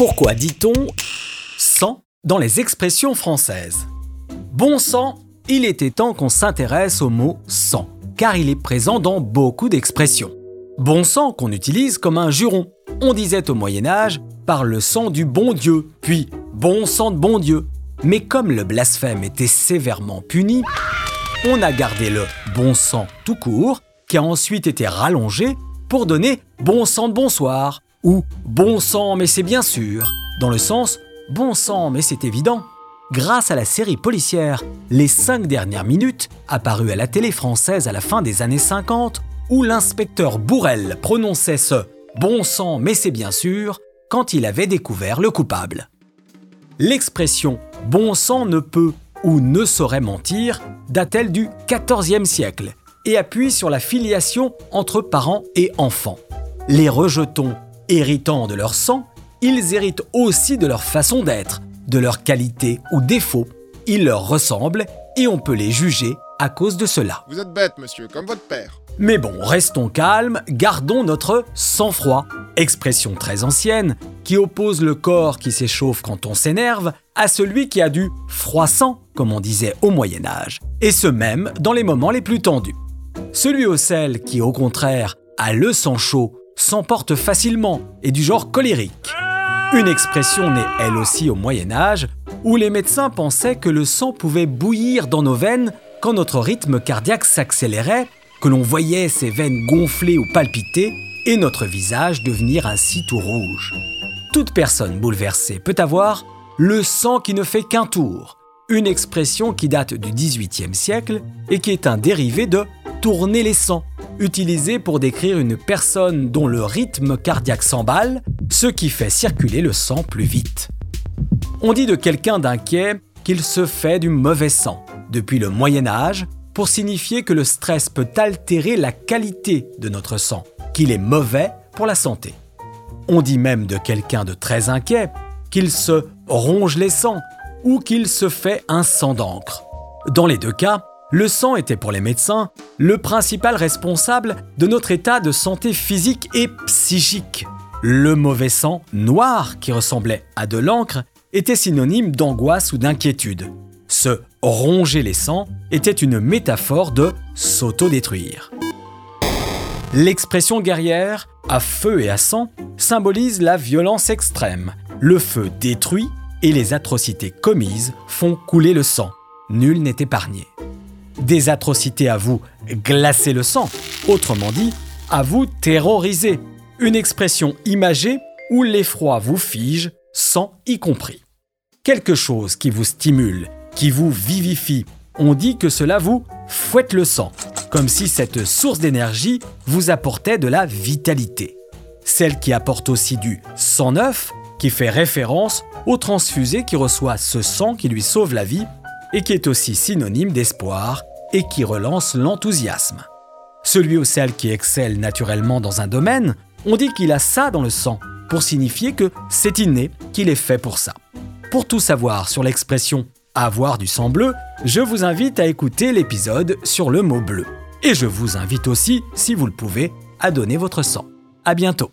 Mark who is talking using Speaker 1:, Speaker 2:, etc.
Speaker 1: Pourquoi dit-on sang dans les expressions françaises? Bon sang, il était temps qu'on s'intéresse au mot sang, car il est présent dans beaucoup d'expressions. Bon sang qu'on utilise comme un juron. On disait au Moyen Âge par le sang du bon Dieu, puis bon sang de bon Dieu. Mais comme le blasphème était sévèrement puni, on a gardé le bon sang tout court, qui a ensuite été rallongé pour donner bon sang de bonsoir ou bon sang mais c'est bien sûr, dans le sens bon sang mais c'est évident. Grâce à la série policière Les 5 dernières minutes, apparue à la télé française à la fin des années 50, où l'inspecteur Bourrel prononçait ce bon sang mais c'est bien sûr quand il avait découvert le coupable. L'expression bon sang ne peut ou ne saurait mentir date-t-elle du XIVe siècle et appuie sur la filiation entre parents et enfants. Les rejetons héritant de leur sang, ils héritent aussi de leur façon d'être, de leurs qualités ou défauts. Ils leur ressemblent et on peut les juger à cause de cela.
Speaker 2: Vous êtes bête, monsieur, comme votre père.
Speaker 1: Mais bon, restons calmes, gardons notre sang-froid, expression très ancienne qui oppose le corps qui s'échauffe quand on s'énerve à celui qui a du froissant, comme on disait au Moyen Âge, et ce même dans les moments les plus tendus. Celui au sel qui, au contraire, a le sang chaud, s'emporte facilement et du genre colérique. Une expression née elle aussi au Moyen Âge, où les médecins pensaient que le sang pouvait bouillir dans nos veines quand notre rythme cardiaque s'accélérait, que l'on voyait ses veines gonfler ou palpiter et notre visage devenir ainsi tout rouge. Toute personne bouleversée peut avoir le sang qui ne fait qu'un tour, une expression qui date du XVIIIe siècle et qui est un dérivé de tourner les sangs, utilisé pour décrire une personne dont le rythme cardiaque s'emballe, ce qui fait circuler le sang plus vite. On dit de quelqu'un d'inquiet qu'il se fait du mauvais sang depuis le Moyen Âge pour signifier que le stress peut altérer la qualité de notre sang, qu'il est mauvais pour la santé. On dit même de quelqu'un de très inquiet qu'il se ronge les sangs ou qu'il se fait un sang d'encre. Dans les deux cas, le sang était pour les médecins le principal responsable de notre état de santé physique et psychique. Le mauvais sang, noir, qui ressemblait à de l'encre, était synonyme d'angoisse ou d'inquiétude. Se ronger les sangs était une métaphore de s'autodétruire. L'expression guerrière, à feu et à sang, symbolise la violence extrême. Le feu détruit et les atrocités commises font couler le sang. Nul n'est épargné des atrocités à vous glacer le sang, autrement dit, à vous terroriser. Une expression imagée où l'effroi vous fige, sang y compris. Quelque chose qui vous stimule, qui vous vivifie. On dit que cela vous fouette le sang, comme si cette source d'énergie vous apportait de la vitalité. Celle qui apporte aussi du sang neuf, qui fait référence au transfusé qui reçoit ce sang qui lui sauve la vie et qui est aussi synonyme d'espoir et qui relance l'enthousiasme. Celui ou celle qui excelle naturellement dans un domaine, on dit qu'il a ça dans le sang, pour signifier que c'est inné, qu'il est fait pour ça. Pour tout savoir sur l'expression avoir du sang bleu, je vous invite à écouter l'épisode sur le mot bleu. Et je vous invite aussi, si vous le pouvez, à donner votre sang. À bientôt.